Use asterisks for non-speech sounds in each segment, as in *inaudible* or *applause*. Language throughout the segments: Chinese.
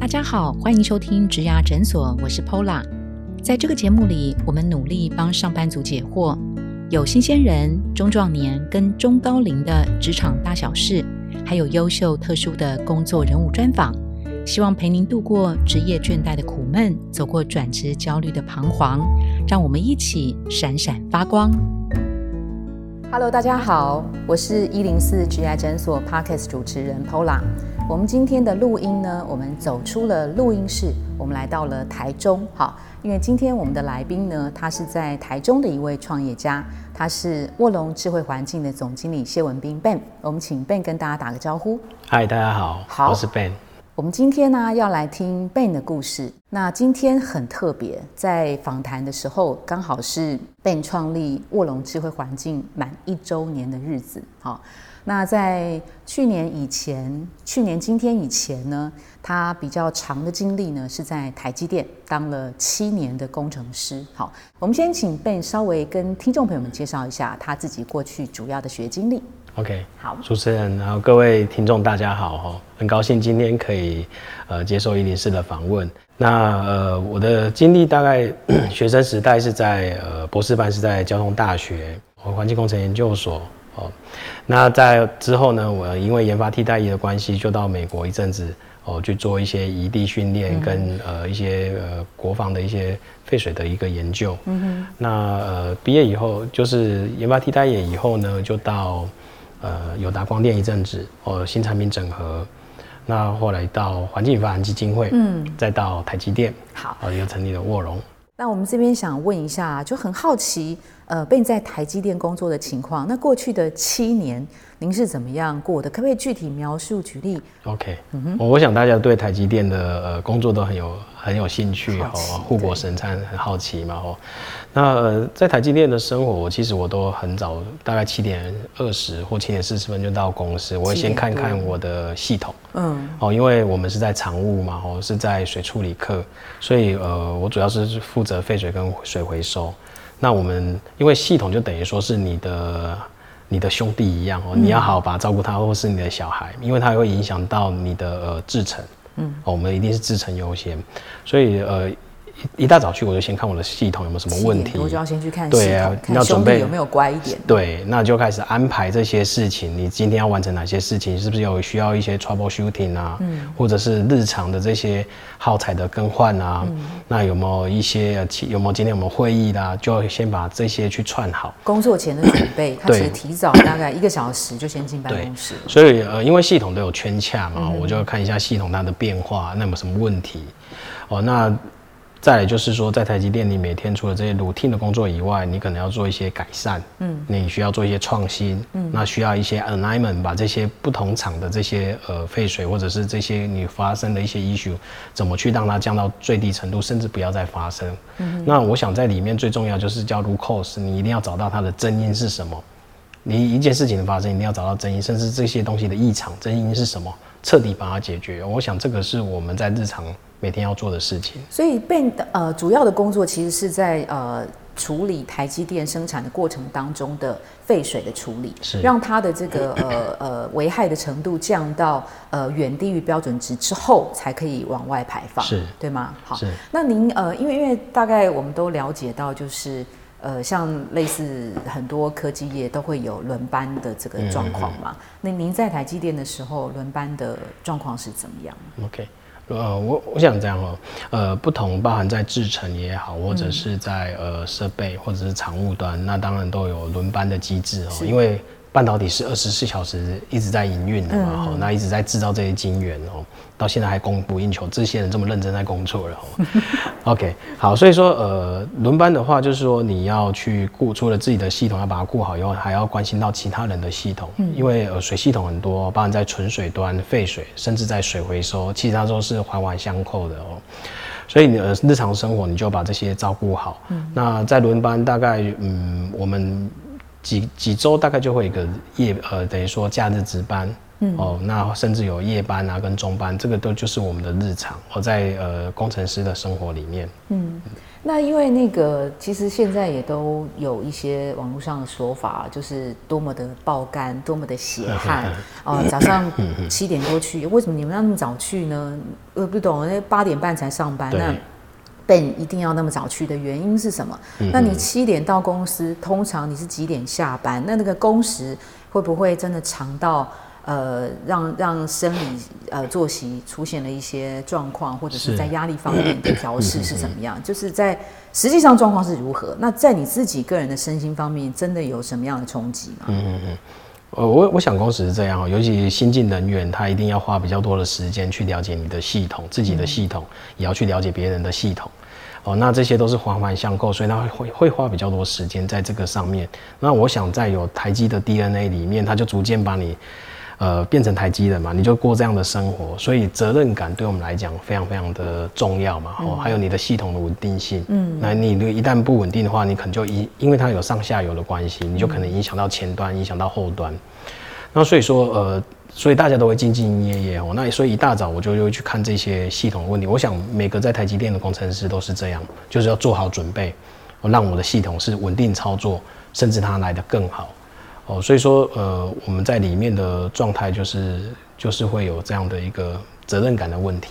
大家好，欢迎收听植牙诊所，我是 Pola。在这个节目里，我们努力帮上班族解惑，有新鲜人、中壮年跟中高龄的职场大小事，还有优秀特殊的工作人物专访，希望陪您度过职业倦怠的苦闷，走过转职焦虑的彷徨，让我们一起闪闪发光。Hello，大家好，我是一零四职业诊所 Podcast 主持人 Pola。我们今天的录音呢，我们走出了录音室，我们来到了台中。好，因为今天我们的来宾呢，他是在台中的一位创业家，他是卧龙智慧环境的总经理谢文斌 Ben。我们请 Ben 跟大家打个招呼。嗨，大家好，好我是 Ben。我们今天呢要来听 Ben 的故事。那今天很特别，在访谈的时候，刚好是 Ben 创立卧龙智慧环境满一周年的日子。好，那在去年以前，去年今天以前呢，他比较长的经历呢是在台积电当了七年的工程师。好，我们先请 Ben 稍微跟听众朋友们介绍一下他自己过去主要的学经历。OK，好主持人，然后各位听众，大家好哈，很高兴今天可以呃接受一零四的访问。那呃我的经历大概学生时代是在呃博士班是在交通大学环境工程研究所哦。那在之后呢，我因为研发替代役的关系，就到美国一阵子哦去做一些移地训练跟呃一些呃国防的一些废水的一个研究。嗯哼。那呃毕业以后就是研发替代役以后呢，就到呃友达光电一阵子哦新产品整合。那后来到环境与发展基金会，嗯，再到台积电，好，哦，又成立了卧龙。那我们这边想问一下，就很好奇，呃，被你在台积电工作的情况，那过去的七年您是怎么样过的？可不可以具体描述举例？OK，、我我想大家对台积电的呃工作都很有很有兴趣哦好，护国神山很好奇嘛哦。那、呃、在台积电的生活，我其实我都很早，大概七点二十或七点四十分就到公司，我会先看看我的系统。嗯，哦，因为我们是在常务嘛，哦，是在水处理课，所以呃，我主要是负责废水跟水回收。那我们因为系统就等于说是你的你的兄弟一样哦，你要好好把它照顾他，或是你的小孩，因为它会影响到你的呃制程。嗯，哦，我们一定是制程优先，所以呃。一一大早去，我就先看我的系统有没有什么问题。我就要先去看对啊系统，看要准备有没有乖一点。对，那就开始安排这些事情。你今天要完成哪些事情？是不是有需要一些 trouble shooting 啊？嗯，或者是日常的这些耗材的更换啊？那有没有一些呃有没有今天我们会议啦、就先把这些去串好。工作前的准备，他其实对提早大概一个小时就先进办对公室。所以呃，因为系统都有圈卡嘛，我就要看一下系统它的变化，那有没有什么问题？哦，那再来就是说，在台积电，你每天除了这些 routine 的工作以外，你可能要做一些改善，嗯，你需要做一些创新，嗯，那需要一些 alignment，把这些不同厂的这些呃废水或者是这些你发生的一些 issue，怎么去让它降到最低程度，甚至不要再发生。嗯，那我想在里面最重要就是叫 root cause，你一定要找到它的真因是什么。你一件事情的发生，一定要找到真因，甚至这些东西的异常真因是什么，彻底把它解决。我想这个是我们在日常每天要做的事情。所以 Ben 的呃主要的工作其实是在呃处理台积电生产的过程当中的废水的处理，是让它的这个呃呃危害的程度降到呃远低于标准值之后，才可以往外排放，是对吗？好是，那您呃因为因为大概我们都了解到就是。呃，像类似很多科技业都会有轮班的这个状况嘛。那您在台积电的时候，轮班的状况是怎么样？OK，呃，我我想这样哦，呃，不同包含在制程也好，或者是在呃设备或者是厂务端，那当然都有轮班的机制哦，因为半导体是二十四小时一直在营运的嘛，哦、那一直在制造这些晶圆哦，到现在还供不应求，这些人这么认真在工作了哦。*laughs* OK，好，所以说呃，轮班的话，就是说你要去顾，除了自己的系统要把它顾好以后，还要关心到其他人的系统，因为呃水系统很多，包含在纯水端、废水，甚至在水回收，其实它都是环环相扣的哦。所以你呃日常生活你就把这些照顾好。那在轮班大概嗯我们几几周大概就会有一个夜呃等于说假日值班嗯，哦，那甚至有夜班啊跟中班，这个都就是我们的日常。我在呃工程师的生活里面，嗯。那因为那个，其实现在也都有一些网络上的说法，就是多么的爆肝，多么的血汗 *laughs* 哦。早上七点多去，为什么你们要那么早去呢？呃，不懂，那八点半才上班，那 Ben 一定要那么早去的原因是什么？那你七点到公司，通常你是几点下班？那那个工时会不会真的长到？呃，让让生理呃作息出现了一些状况，或者是在压力方面的调试是怎么样？就是在实际上状况是如何？那在你自己个人的身心方面，真的有什么样的冲击吗？嗯嗯嗯，呃，我我想公司是这样哦，尤其新进人员，他一定要花比较多的时间去了解你的系统，自己的系统，也要去了解别人的系统。哦，那这些都是环环相扣，所以他会会花比较多时间在这个上面。那我想在有台积的 DNA 里面，它就逐渐把你。呃，变成台积人嘛，你就过这样的生活，所以责任感对我们来讲非常非常的重要嘛。哦，还有你的系统的稳定性，嗯，那你一旦不稳定的话，你可能就因因为它有上下游的关系，你就可能影响到前端，影响到后端。那所以说，呃，所以大家都会兢兢业业哦。那所以一大早我就会去看这些系统问题。我想每个在台积电的工程师都是这样，就是要做好准备，让我的系统是稳定操作，甚至它来得更好。哦，所以说，呃，我们在里面的状态就是就是会有这样的一个责任感的问题。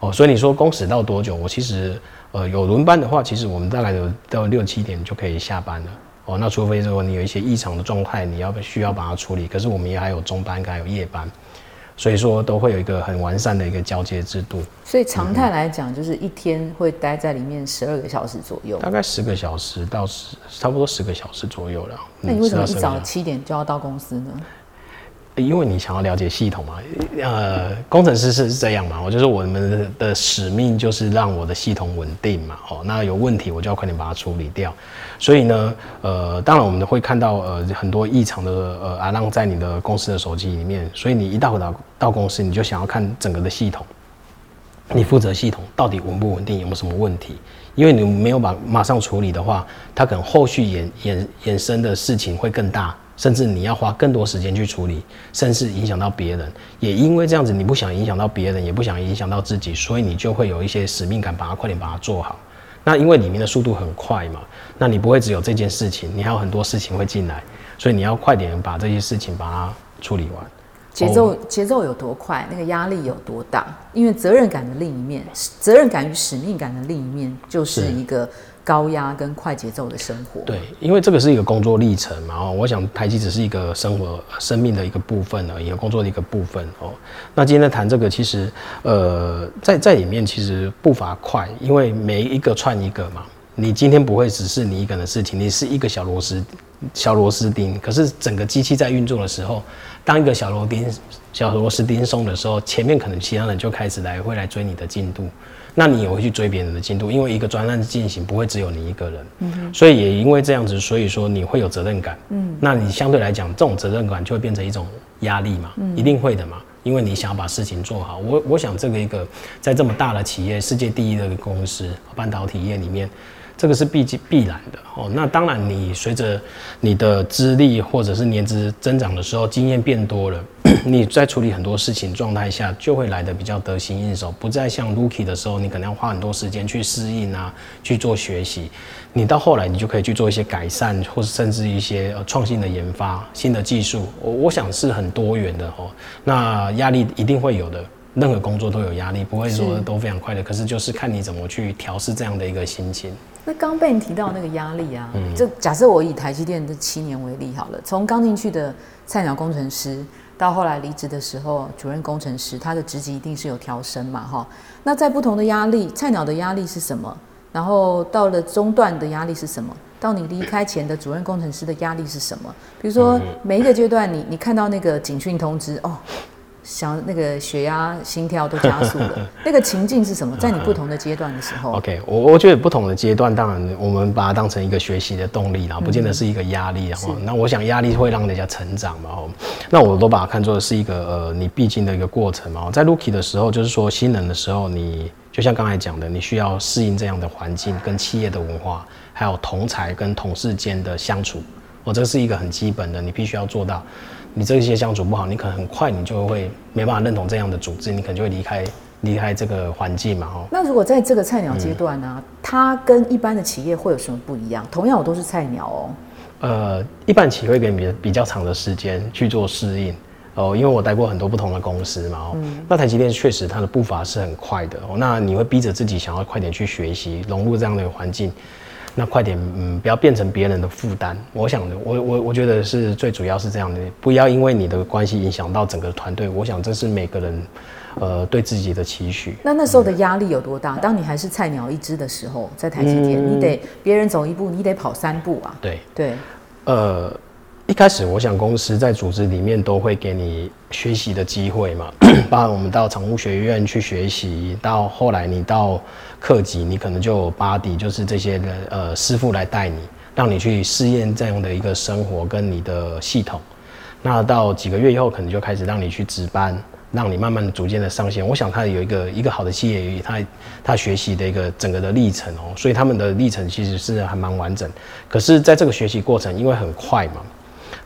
哦，所以你说工时到多久？我其实，呃，有轮班的话，其实我们大概有到六七点就可以下班了。哦，那除非说你有一些异常的状态，你要需要把它处理。可是我们也还有中班，还有夜班。所以说都会有一个很完善的一个交接制度。所以常态来讲，就是一天会待在里面十二个小时左右。大概十个小时到十，差不多十个小时左右了。那你为什么一早七点就要到公司呢？因为你想要了解系统嘛，呃，工程师是这样嘛，我就是我们的使命就是让我的系统稳定嘛，哦，那有问题我就要快点把它处理掉。所以呢，呃，当然我们会看到呃很多异常的呃阿浪在你的公司的手机里面，所以你一到到到公司，你就想要看整个的系统，你负责系统到底稳不稳定，有没有什么问题？因为你没有把马上处理的话，它可能后续衍衍衍生的事情会更大。甚至你要花更多时间去处理，甚至影响到别人。也因为这样子，你不想影响到别人，也不想影响到自己，所以你就会有一些使命感，把它快点把它做好。那因为里面的速度很快嘛，那你不会只有这件事情，你还有很多事情会进来，所以你要快点把这些事情把它处理完。节奏节奏有多快，那个压力有多大？因为责任感的另一面，责任感与使命感的另一面，就是一个。高压跟快节奏的生活，对，因为这个是一个工作历程嘛，哦，我想台积只是一个生活生命的一个部分而已，工作的一个部分哦。那今天谈这个，其实呃，在在里面其实步伐快，因为每一个串一个嘛，你今天不会只是你一个人的事情，你是一个小螺丝小螺丝钉，可是整个机器在运作的时候，当一个小螺钉小螺丝钉松的时候，前面可能其他人就开始来会来追你的进度。那你也会去追别人的进度，因为一个专案进行不会只有你一个人，嗯所以也因为这样子，所以说你会有责任感，嗯，那你相对来讲，这种责任感就会变成一种压力嘛，嗯，一定会的嘛，因为你想要把事情做好。我我想这个一个在这么大的企业，世界第一的公司，半导体业里面。这个是必必然的哦。那当然，你随着你的资历或者是年资增长的时候，经验变多了，*clears throat* 你在处理很多事情状态下，就会来的比较得心应手。不再像 Rookie 的时候，你可能要花很多时间去适应啊，去做学习。你到后来，你就可以去做一些改善，或是甚至一些呃创新的研发、新的技术。我我想是很多元的哦。那压力一定会有的，任何工作都有压力，不会说都非常快的。可是就是看你怎么去调试这样的一个心情。那刚被你提到那个压力啊，就假设我以台积电这七年为例好了，从刚进去的菜鸟工程师到后来离职的时候，主任工程师，他的职级一定是有调升嘛，哈。那在不同的压力，菜鸟的压力是什么？然后到了中段的压力是什么？到你离开前的主任工程师的压力是什么？比如说每一个阶段，你你看到那个警讯通知哦。想那个血压、心跳都加速了，*laughs* 那个情境是什么？在你不同的阶段的时候，OK，我我觉得不同的阶段，当然我们把它当成一个学习的动力然后，不见得是一个压力。然后，那我想压力会让人家成长嘛，哦，那我都把它看作是一个呃你必经的一个过程嘛。在 Rookie 的时候，就是说新人的时候，你就像刚才讲的，你需要适应这样的环境，跟企业的文化，还有同才跟同事间的相处，哦，这是一个很基本的，你必须要做到。你这些相处不好，你可能很快你就会没办法认同这样的组织，你可能就会离开离开这个环境嘛，哦。那如果在这个菜鸟阶段呢，它跟一般的企业会有什么不一样？同样我都是菜鸟哦。呃，一般企业会给你比较长的时间去做适应哦，因为我待过很多不同的公司嘛，哦。那台积电确实它的步伐是很快的哦，那你会逼着自己想要快点去学习，融入这样的环境。那快点，嗯，不要变成别人的负担。我想，我我我觉得是最主要是这样的，不要因为你的关系影响到整个团队。我想这是每个人，呃，对自己的期许。那那时候的压力有多大？当你还是菜鸟一只的时候，在台积电，你得别人走一步，你得跑三步啊。对对，呃。一开始，我想公司在组织里面都会给你学习的机会嘛，*clears throat* 包含我们到常务学院去学习，到后来你到课级，你可能就有巴迪，就是这些的呃师傅来带你，让你去试验这样的一个生活跟你的系统。那到几个月以后，可能就开始让你去值班，让你慢慢的逐渐的上线。我想他有一个一个好的企业，他他学习的一个整个的历程哦，所以他们的历程其实是还蛮完整。可是，在这个学习过程，因为很快嘛。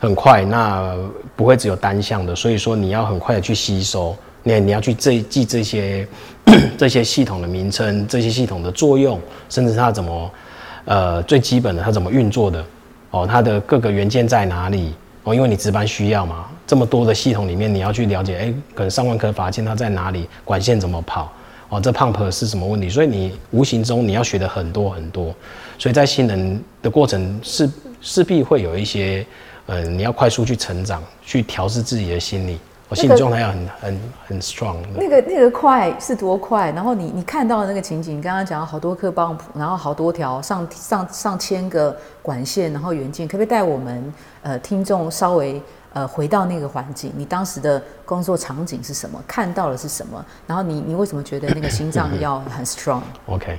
很快，那不会只有单向的，所以说你要很快的去吸收，你你要去记记这些 *coughs* 这些系统的名称，这些系统的作用，甚至它怎么呃最基本的它怎么运作的哦，它的各个元件在哪里哦，因为你值班需要嘛，这么多的系统里面你要去了解，哎，可能上万颗阀件它在哪里，管线怎么跑哦，这 pump 是什么问题，所以你无形中你要学的很多很多，所以在新人的过程势势必会有一些。呃，你要快速去成长，去调试自己的心理，我心理状态要很很很 strong。那个那个快是多快？然后你你看到的那个情景，刚刚讲了好多颗棒，然后好多条上上上千个管线，然后元件，可不可以带我们呃听众稍微呃回到那个环境？你当时的工作场景是什么？看到的是什么？然后你你为什么觉得那个心脏 *laughs* 要很 strong？OK。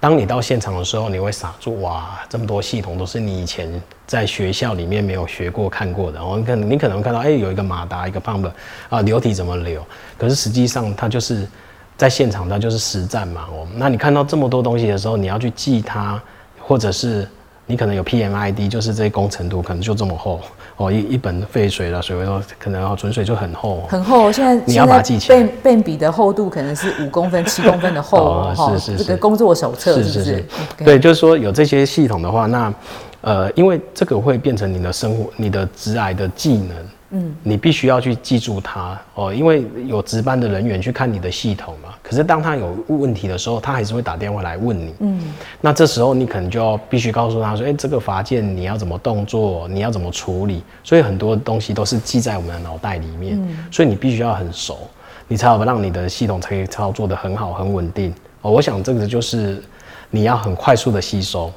当你到现场的时候，你会傻住哇！这么多系统都是你以前在学校里面没有学过、看过的。我可能你可能看到，哎，有一个马达，一个 pump 啊，流体怎么流？可是实际上它就是在现场，它就是实战嘛。哦，那你看到这么多东西的时候，你要去记它，或者是你可能有 PMID，就是这些工程图可能就这么厚。哦，一一本废水了，水位都可能哦，纯水就很厚，很厚。现在你要把它记起来。背背笔的厚度可能是五公分、*laughs* 七公分的厚哦。是是是。这个工作手册是不是？对，就是说有这些系统的话，那呃，因为这个会变成你的生活、你的职癌的技能。嗯，你必须要去记住它哦，因为有值班的人员去看你的系统嘛。可是当他有问题的时候，他还是会打电话来问你。嗯，那这时候你可能就要必须告诉他说：“哎，这个罚件你要怎么动作，你要怎么处理。”所以很多东西都是记在我们的脑袋里面。嗯，所以你必须要很熟，你才好让你的系统可以操作的很好、很稳定。哦，我想这个就是你要很快速的吸收。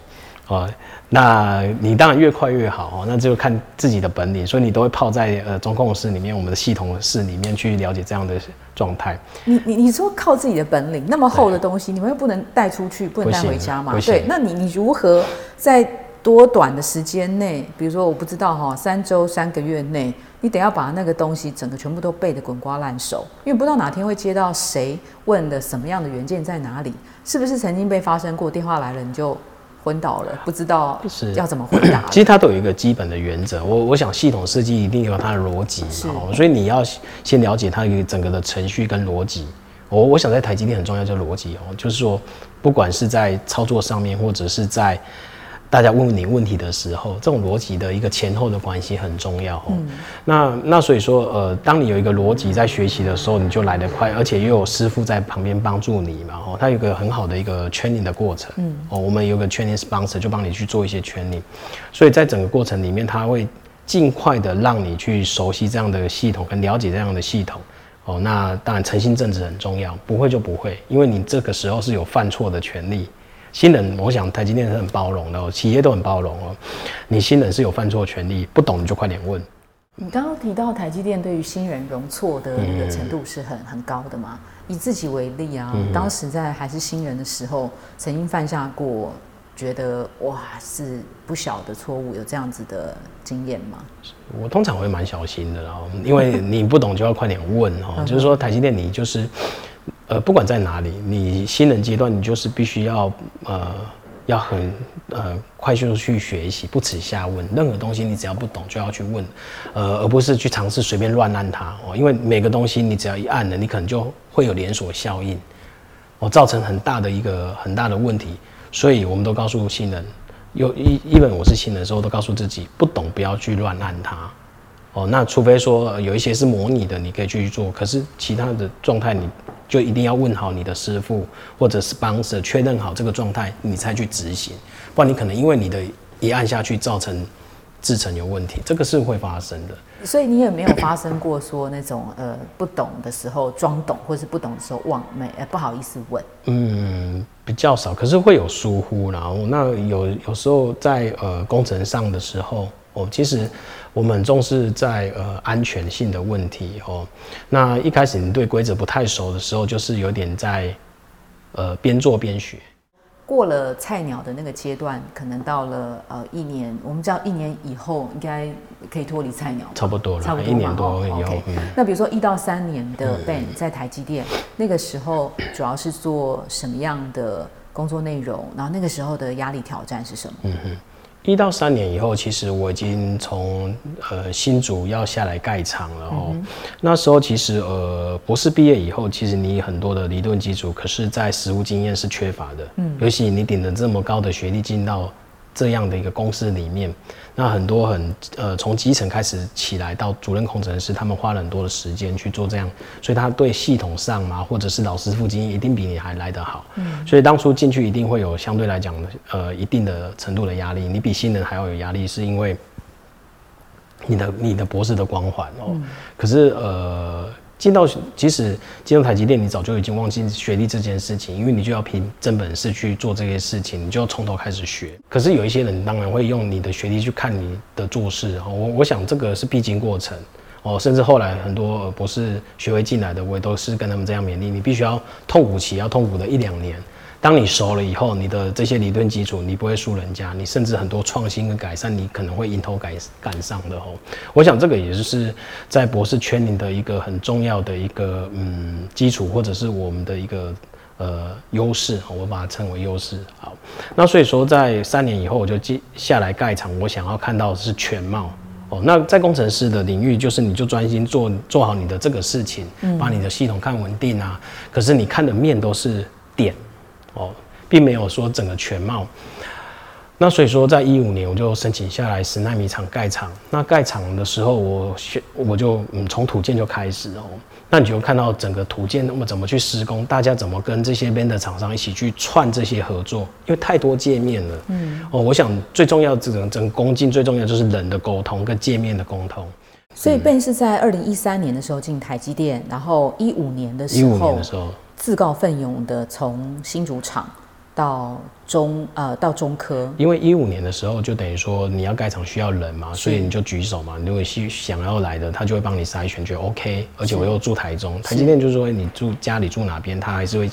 啊，那你当然越快越好哦，那就看自己的本领，所以你都会泡在呃中控室里面，我们的系统室里面去了解这样的状态。你你你说靠自己的本领，那么厚的东西，你们又不能带出去，不能带回家嘛？对，那你你如何在多短的时间内，比如说我不知道哈，三周三个月内，你得要把那个东西整个全部都背得滚瓜烂熟，因为不知道哪天会接到谁问的什么样的原件在哪里，是不是曾经被发生过？电话来了你就。昏倒了，不知道是要怎么回答。*clears throat* 其实它都有一个基本的原则，我我想系统设计一定有它的逻辑，嘛，所以你要先了解它一个整个的程序跟逻辑。我我想在台积电很重要，叫逻辑哦，就是说不管是在操作上面，或者是在。大家问你问题的时候，这种逻辑的一个前后的关系很重要哦。那那所以说，呃，当你有一个逻辑在学习的时候，你就来得快，而且又有师傅在旁边帮助你嘛。哦，他有个很好的一个 training 的过程。嗯。哦，我们有个 training sponsor 就帮你去做一些 training，所以在整个过程里面，他会尽快的让你去熟悉这样的系统，跟了解这样的系统。哦，那当然诚信正直很重要，不会就不会，因为你这个时候是有犯错的权利。新人，我想台积电是很包容的哦，企业都很包容哦。你新人是有犯错权利，不懂你就快点问。你刚刚提到台积电对于新人容错的一个程度是很很高的嘛？以自己为例啊，当时在还是新人的时候，曾经犯下过觉得哇是不小的错误，有这样子的经验吗？我通常会蛮小心的，然后因为你不懂就要快点问哦。就是说台积电，你就是。呃，不管在哪里，你新人阶段，你就是必须要呃要很呃快速的去学习，不耻下问。任何东西你只要不懂就要去问，呃，而不是去尝试随便乱按它哦。因为每个东西你只要一按了，你可能就会有连锁效应，哦，造成很大的一个很大的问题。所以我们都告诉新人，有一一本我是新人的时候，都告诉自己不懂不要去乱按它。哦，那除非说有一些是模拟的，你可以去做。可是其他的状态，你就一定要问好你的师傅或者是帮手，确认好这个状态，你才去执行。不然你可能因为你的一按下去，造成制程有问题，这个是会发生的。所以你也没有发生过说那种呃不懂的时候装懂，或是不懂的时候忘没呃不好意思问。嗯，比较少，可是会有疏忽。然后那有有时候在呃工程上的时候。哦，其实我们重视在呃安全性的问题哦。那一开始你对规则不太熟的时候，就是有点在呃边做边学。过了菜鸟的那个阶段，可能到了呃一年，我们知道一年以后应该可以脱离菜鸟。差不多了，差不多一年多以后。那比如说一到三年的 Ben 在台积电，那个时候主要是做什么样的工作内容？然后那个时候的压力挑战是什么？嗯哼。一到三年以后，其实我已经从呃新竹要下来盖厂了哦。那时候其实呃博士毕业以后，其实你很多的理论基础，可是在实务经验是缺乏的。嗯，尤其你顶着这么高的学历进到。这样的一个公司里面，那很多很呃从基层开始起来到主任工程师，他们花了很多的时间去做这样，所以他对系统上嘛，或者是老师傅经验一定比你还来得好。嗯，所以当初进去一定会有相对来讲的呃一定的程度的压力，你比新人还要有压力，是因为你的你的博士的光环哦。可是呃。进到即使进入台积电，你早就已经忘记学历这件事情，因为你就要凭真本事去做这些事情，你就要从头开始学。可是有一些人当然会用你的学历去看你的做事，我我想这个是必经过程哦。甚至后来很多博士学位进来的，我也都是跟他们这样勉励，你必须要痛苦期，要痛苦的一两年。当你熟了以后，你的这些理论基础，你不会输人家，你甚至很多创新跟改善，你可能会迎头赶赶上的哦。我想这个也就是在博士圈里的一个很重要的一个嗯基础，或者是我们的一个呃优势，我把它称为优势。好，那所以说在三年以后，我就接下来盖厂，我想要看到的是全貌哦。那在工程师的领域，就是你就专心做做好你的这个事情，把你的系统看稳定啊。可是你看的面都是点。哦，并没有说整个全貌。那所以说，在一五年我就申请下来十纳米厂盖厂。那盖厂的时候，我选我就嗯从土建就开始哦。那你就看到整个土建那么怎么去施工，大家怎么跟这些边的厂商一起去串这些合作，因为太多界面了。嗯。哦，我想最重要这种整工进最重要就是人的沟通跟界面的沟通。所以 Ben 是在二零一三年的时候进台积电，然后一五年的时候。一五年的时候。自告奋勇的从新主厂到中呃到中科，因为一五年的时候就等于说你要盖厂需要人嘛，所以你就举手嘛，如果是想要来的，他就会帮你筛选，觉得 OK。而且我又住台中，台积电就是说你住家里住哪边，他还是会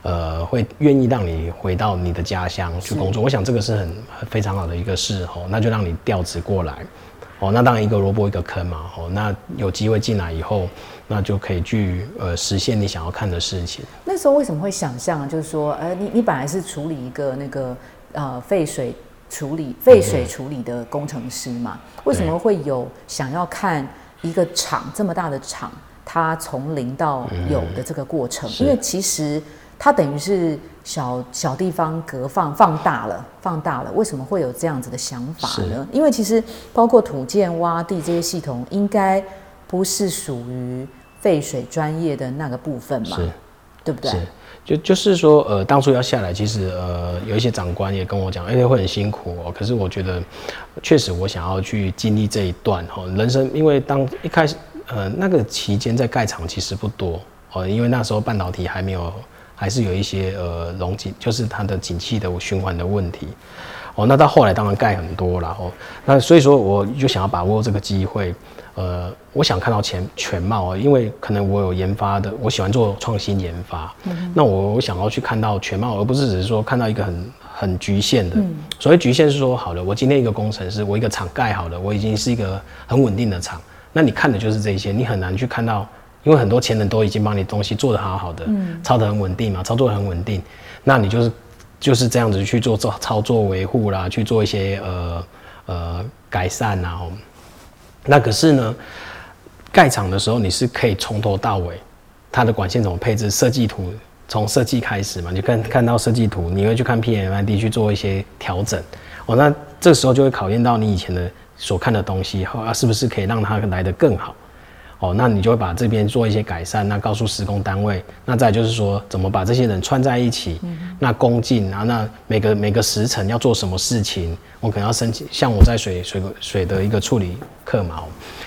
呃会愿意让你回到你的家乡去工作。我想这个是很非常好的一个事哦，那就让你调职过来哦。那当然一个萝卜一个坑嘛哦，那有机会进来以后。那就可以去呃实现你想要看的事情。那时候为什么会想象，就是说，呃，你你本来是处理一个那个呃废水处理废水处理的工程师嘛？为什么会有想要看一个厂这么大的厂，它从零到有的这个过程？因为其实它等于是小小地方隔放放大了，放大了。为什么会有这样子的想法呢？因为其实包括土建、挖地这些系统，应该。不是属于废水专业的那个部分嘛？是，对不对？是，就就是说，呃，当初要下来，其实呃，有一些长官也跟我讲，而且会很辛苦哦。可是我觉得，确实我想要去经历这一段哈，人生，因为当一开始，呃，那个期间在盖厂其实不多哦，因为那时候半导体还没有，还是有一些呃容景，就是它的景气的循环的问题哦。那到后来当然盖很多了哦，那所以说我就想要把握这个机会。呃，我想看到全全貌啊，因为可能我有研发的，我喜欢做创新研发。嗯，那我我想要去看到全貌，而不是只是说看到一个很很局限的。嗯，所谓局限是说，好了，我今天一个工程师，我一个厂盖好了，我已经是一个很稳定的厂。那你看的就是这些，你很难去看到，因为很多前人都已经帮你东西做得好好的，嗯，操得很稳定嘛，操作很稳定，那你就是就是这样子去做做操作维护啦，去做一些呃呃改善啊。那可是呢，盖厂的时候你是可以从头到尾，它的管线怎么配置，设计图从设计开始嘛，你看看到设计图，你会去看 PMID 去做一些调整。哦，那这时候就会考验到你以前的所看的东西，啊，是不是可以让它来得更好？哦，那你就会把这边做一些改善，那告诉施工单位，那再就是说怎么把这些人串在一起，那工进啊，那每个每个时辰要做什么事情，我可能要申请，像我在水水水的一个处理课嘛，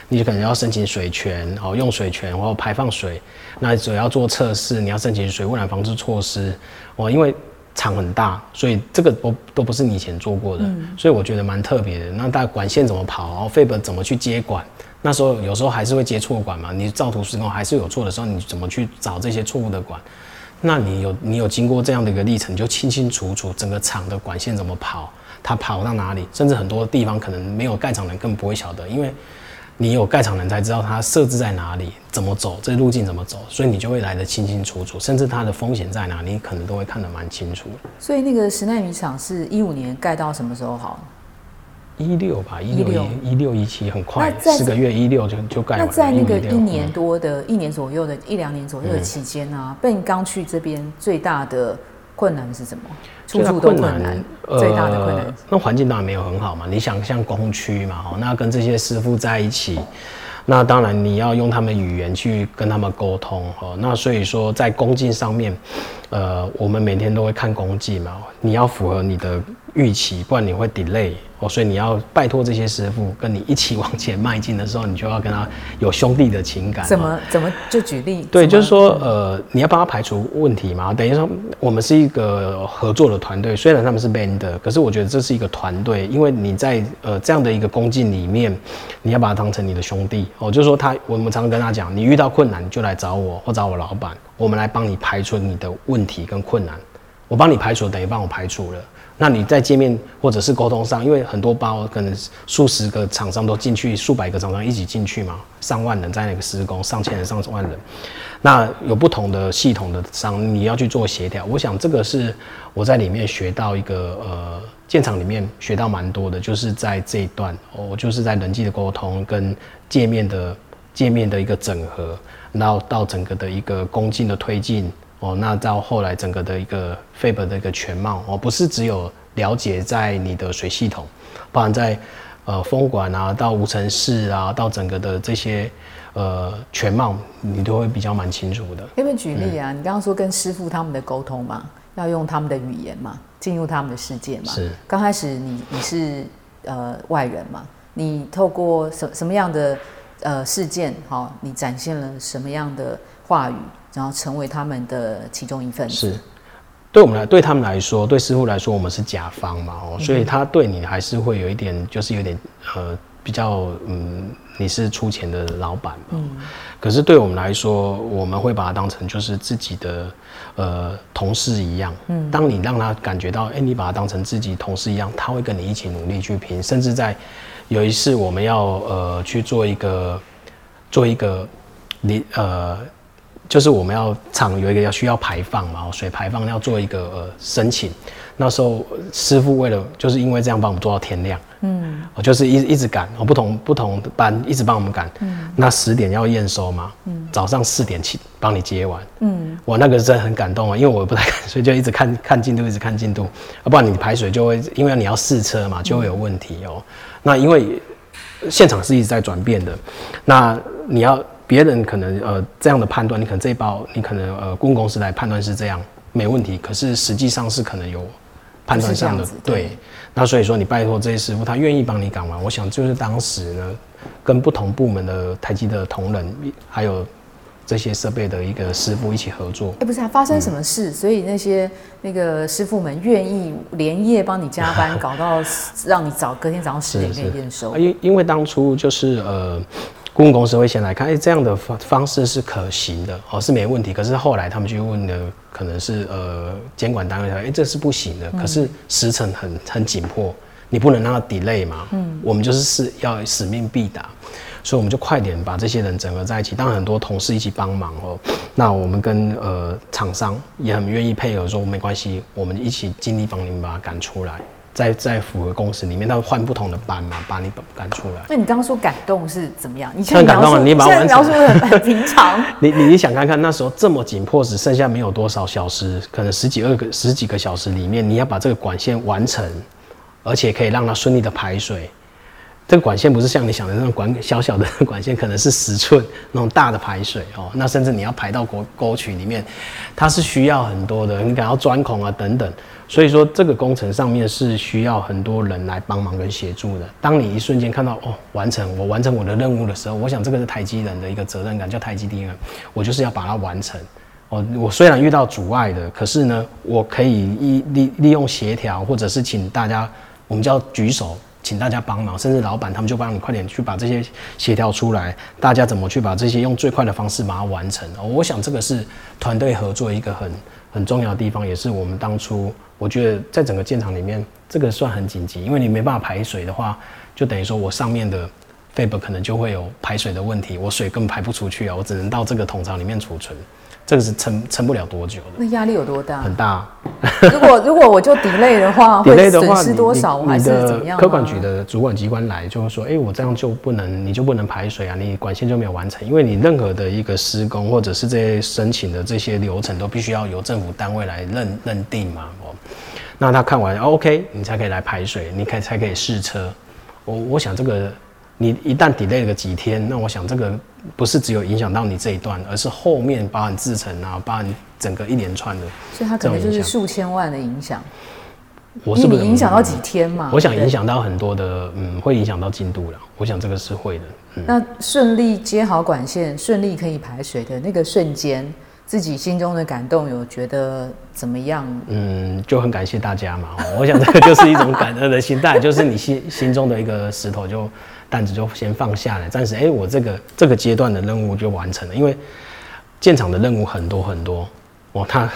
你就可能要申请水权，哦，用水权或排放水，那主要做测试，你要申请水污染防治措施，哦，因为厂很大，所以这个都都不是你以前做过的，所以我觉得蛮特别的。那大管线怎么跑，然后费本怎么去接管？那时候有时候还是会接错管嘛，你照图施工还是有错的时候，你怎么去找这些错误的管？那你有你有经过这样的一个历程，就清清楚楚整个厂的管线怎么跑，它跑到哪里，甚至很多地方可能没有盖厂人更不会晓得，因为你有盖厂人才知道它设置在哪里，怎么走，这路径怎么走，所以你就会来得清清楚楚，甚至它的风险在哪，你可能都会看得蛮清楚。所以那个十纳米厂是一五年盖到什么时候好？一六吧，一六一六一七很快，四个月一六就就盖完。那在那个一年多的一年左右的一两年左右的期间呢，你刚去这边最大的困难是什么？处处都困难，最大的困难。那环境当然没有很好嘛，你想像工区嘛，哦，那跟这些师傅在一起，那当然你要用他们语言去跟他们沟通，哦，那所以说在工进上面，呃，我们每天都会看工进嘛，你要符合你的预期，不然你会 delay。哦，所以你要拜托这些师傅跟你一起往前迈进的时候，你就要跟他有兄弟的情感。怎么怎么就举例？对，就是说，呃，你要帮他排除问题嘛。等于说，我们是一个合作的团队，虽然他们是 band，可是我觉得这是一个团队，因为你在呃这样的一个工进里面，你要把他当成你的兄弟。哦，就是说他，我们常常跟他讲，你遇到困难就来找我或找我老板，我们来帮你排除你的问题跟困难。我帮你排除，等于帮我排除了。那你在界面或者是沟通上，因为很多包可能数十个厂商都进去，数百个厂商一起进去嘛，上万人在那个施工，上千人、上万人，那有不同的系统的商，你要去做协调。我想这个是我在里面学到一个呃，建厂里面学到蛮多的，就是在这一段，我就是在人际的沟通跟界面的界面的一个整合，然后到整个的一个工进的推进。哦，那到后来整个的一个费本的一个全貌哦，不是只有了解在你的水系统，包含在呃风管啊，到无尘室啊，到整个的这些呃全貌，你都会比较蛮清楚的。可不举例啊？你刚刚说跟师傅他们的沟通嘛，要用他们的语言嘛，进入他们的世界嘛。是。刚开始你你是呃外人嘛，你透过什什么样的呃事件好，你展现了什么样的话语？然后成为他们的其中一份子。是，对我们来，对他们来说，对师傅来说，我们是甲方嘛，哦，所以他对你还是会有一点，就是有点呃，比较嗯，你是出钱的老板嘛。嗯。可是对我们来说，我们会把它当成就是自己的呃同事一样。嗯。当你让他感觉到，哎，你把他当成自己同事一样，他会跟你一起努力去拼。甚至在有一次，我们要呃去做一个做一个你呃。就是我们要厂有一个要需要排放嘛，水排放要做一个呃申请。那时候师傅为了就是因为这样帮我们做到天亮，嗯，我就是一一直赶，我不同不同的班一直帮我们赶，嗯，那十点要验收嘛，嗯，早上四点起帮你接完，嗯，我那个真的很感动啊，因为我不太敢，所以就一直看 *laughs* 看进度，一直看进度，要不然你排水就会因为你要试车嘛，就会有问题哦。那因为现场是一直在转变的，那你要。别人可能呃这样的判断，你可能这一包你可能呃公公司来判断是这样没问题，可是实际上是可能有判断上的对。那所以说你拜托这些师傅，他愿意帮你赶完。我想就是当时呢，跟不同部门的台积的同仁，还有这些设备的一个师傅一起合作。哎，不是啊，发生什么事？所以那些那个师傅们愿意连夜帮你加班，*laughs* 搞到让你早隔天早上十点可以验收。因因为当初就是呃。顾问公司会先来看，哎，这样的方方式是可行的，哦，是没问题。可是后来他们去问的，可能是呃监管单位说，哎，这是不行的。可是时程很很紧迫，你不能让它 delay 嘛。嗯，我们就是是要使命必达，所以我们就快点把这些人整合在一起。当然很多同事一起帮忙哦，那我们跟呃厂商也很愿意配合，说没关系，我们一起尽力帮你们把它赶出来。在在符合公司里面，他换不同的班嘛，把你赶出来。那你刚刚说感动是怎么样？你很感动，你把现在描述很很平常。*laughs* 你你你想看看那时候这么紧迫，只剩下没有多少小时，可能十几二个十几个小时里面，你要把这个管线完成，而且可以让它顺利的排水。这个管线不是像你想的那种管小小的 *laughs* 管线，可能是十寸那种大的排水哦。那甚至你要排到沟沟渠里面，它是需要很多的，你可能要钻孔啊等等。所以说，这个工程上面是需要很多人来帮忙跟协助的。当你一瞬间看到哦，完成我完成我的任务的时候，我想这个是台积人的一个责任感，叫台积电，我就是要把它完成。哦，我虽然遇到阻碍的，可是呢，我可以利利用协调，或者是请大家，我们叫举手，请大家帮忙，甚至老板他们就帮你快点去把这些协调出来，大家怎么去把这些用最快的方式把它完成。我想这个是团队合作一个很很重要的地方，也是我们当初。我觉得在整个建厂里面，这个算很紧急，因为你没办法排水的话，就等于说我上面的 fab 可能就会有排水的问题，我水根本排不出去啊，我只能到这个桶槽里面储存，这个是撑撑不了多久的。那压力有多大？很大。如果如果我就 delay 的话，*laughs* 会损失多少？还是怎么样？科管局的主管机关来就会说，哎，我这样就不能，你就不能排水啊，你管线就没有完成，因为你任何的一个施工或者是这些申请的这些流程都必须要由政府单位来认认定嘛。哦那他看完，OK，你才可以来排水，你可以才可以试车。我我想这个，你一旦 delay 个几天，那我想这个不是只有影响到你这一段，而是后面包含制成啊，包含整个一连串的。所以它可能就是数千万的影响。我是不是影响到几天嘛？我想影响到很多的，嗯，会影响到进度了。我想这个是会的。那顺利接好管线，顺利可以排水的那个瞬间。自己心中的感动有觉得怎么样？嗯，就很感谢大家嘛。我想这个就是一种感恩的心态，*laughs* 就是你心心中的一个石头就担子就先放下来，暂时哎，我这个这个阶段的任务就完成了。因为建厂的任务很多很多哦，它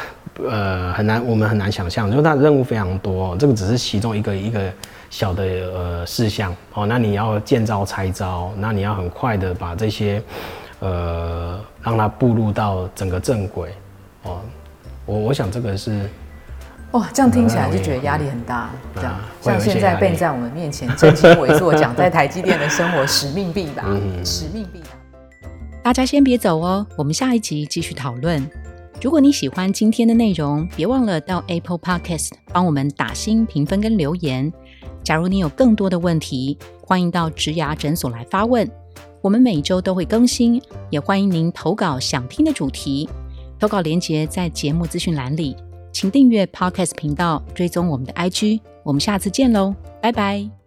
呃很难，我们很难想象，就是它任务非常多。这个只是其中一个一个小的呃事项哦。那你要建造拆招，那你要很快的把这些。呃，让它步入到整个正轨，哦，我我想这个是，哇，这样听起来就觉得压力很大，这样，像现在被在我们面前正襟危坐讲在台积电的生活使命必达，使命必达。大家先别走哦，我们下一集继续讨论。如果你喜欢今天的内容，别忘了到 Apple Podcast 帮我们打新评分跟留言。假如你有更多的问题，欢迎到植牙诊所来发问。我们每周都会更新，也欢迎您投稿想听的主题。投稿链接在节目资讯栏里，请订阅 Podcast 频道，追踪我们的 IG。我们下次见喽，拜拜。